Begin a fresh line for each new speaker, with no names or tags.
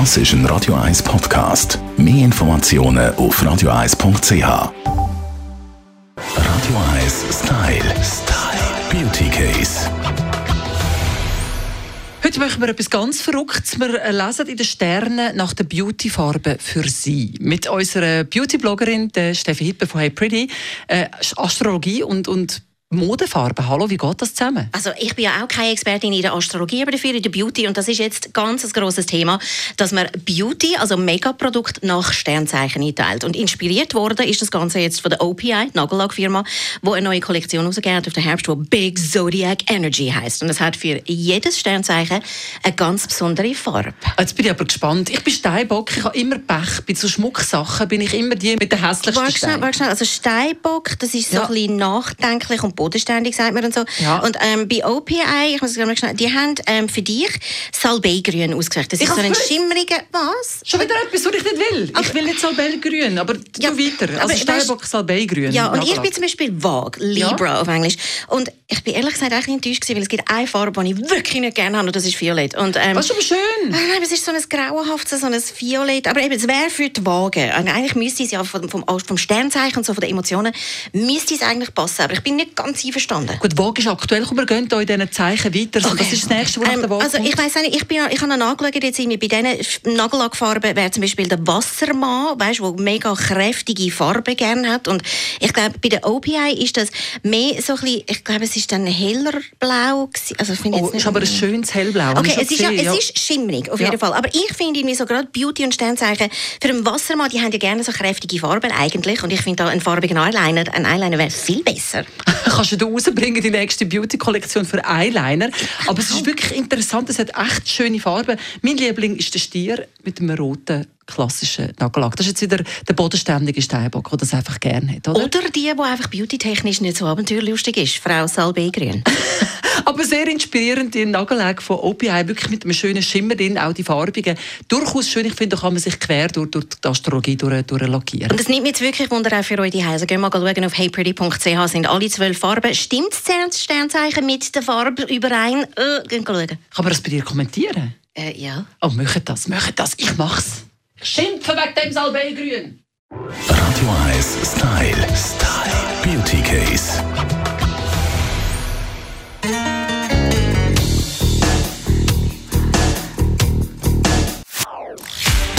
Das ist ein Radio 1 Podcast. Mehr Informationen auf radio1.ch. Radio 1 Style. Style. Beauty Case.
Heute machen wir etwas ganz Verrücktes. Wir lesen in den Sternen nach der Beauty-Farbe für Sie. Mit unserer Beauty-Bloggerin Steffi Hippe von Hey Pretty. Äh, Astrologie und, und Modefarben. Hallo, wie geht das zusammen?
Also ich bin ja auch keine Expertin in der Astrologie, aber dafür in der Beauty und das ist jetzt ganz ein grosses Thema, dass man Beauty, also Make-up-Produkt nach Sternzeichen einteilt. Und inspiriert worden ist das Ganze jetzt von der OPI, Nagellackfirma, wo eine neue Kollektion rausgegeben hat auf den Herbst, die Big Zodiac Energy heißt. Und das hat für jedes Sternzeichen eine ganz besondere Farbe.
Jetzt bin ich aber gespannt. Ich bin Steinbock, ich habe immer Pech. Bei so Schmucksachen bin ich immer die mit den hässlichsten
schnell, warte schnell. Also Steinbock, das ist so ja. ein bisschen nachdenklich und bodenständig, sagt man und so. Ja. Und ähm, bei OPI, ich muss es schnell, die haben ähm, für dich Salbeigrün ausgesucht. Das ist so ein schimmeriger, was?
Schon wieder etwas, was ich nicht will. Aber, ich will nicht Salbeigrün, aber ja, du weiter. Also Steinbock, Salbeigrün.
Ja, und ich bin zum Beispiel Vag, Libra ja. auf Englisch. Und ich bin ehrlich gesagt eigentlich enttäuscht gewesen, weil es gibt eine Farbe, die ich wirklich nicht gerne habe, und das ist Violett. Und,
ähm, was, aber schön.
Nein, es ist so ein grauenhaftes, so ein Violett. Aber eben, es wäre für die Waage. Eigentlich müsste es ja vom, vom, vom Sternzeichen und so, von den Emotionen, müsste es eigentlich passen. Aber ich bin nicht ganz einverstanden.
Gut, Waage ist aktuell, wir gehen hier in diesen Zeichen weiter. Okay. Das ist das Nächste, was ähm,
der Also ich weiss nicht, ich, bin, ich habe nachgeschaut, jetzt bei diesen Nagellackfarben wäre zum Beispiel der Wassermann, weißt, der mega kräftige Farbe gerne hat. Und ich glaube, bei der OPI ist das mehr so ein bisschen, ich glaube, es ist dann heller blau. Also,
finde oh, ist aber ein schönes hellblau.
Okay, es ist, ja, ja. es ist schimmerig, auf jeden Fall. Aber ich finde irgendwie so gerade Beauty und Sternzeichen für einen Wassermann, die haben ja gerne so kräftige Farben eigentlich. Und ich finde da ein farbigen Eyeliner, ein Eyeliner wäre viel besser.
Kannst du da rausbringen, die nächste Beauty-Kollektion für Eyeliner. Aber es ist wirklich interessant, es hat echt schöne Farben. Mein Liebling ist der Stier mit einem roten klassischen Nagellack. Das ist jetzt wieder der bodenständige Steinbock, der das einfach gerne hat, oder?
Oder die, die einfach beautytechnisch nicht so abenteuerlustig ist, Frau Salbegrün.
Aber sehr inspirierend, die Nagellack von OPI, wirklich mit einem schönen Schimmer drin, auch die farbigen. Durchaus schön, ich finde, da kann man sich quer durch, durch die Astrologie durch, durchlackieren.
Und das nimmt mich jetzt wirklich Wunder auch für euch die Hause. Gehen mal schauen auf heypretty.ch, sind alle zwölf Farben. Stimmt das Sternzeichen mit der Farbe überein? Äh, gehen schauen. Kann
man das bei dir kommentieren?
Äh, ja.
Oh, möchtet das, möchtet das, ich mach's. Schimpfen wegen dem Salbeigrün.
Radio 1 Style. Style. Beauty Case.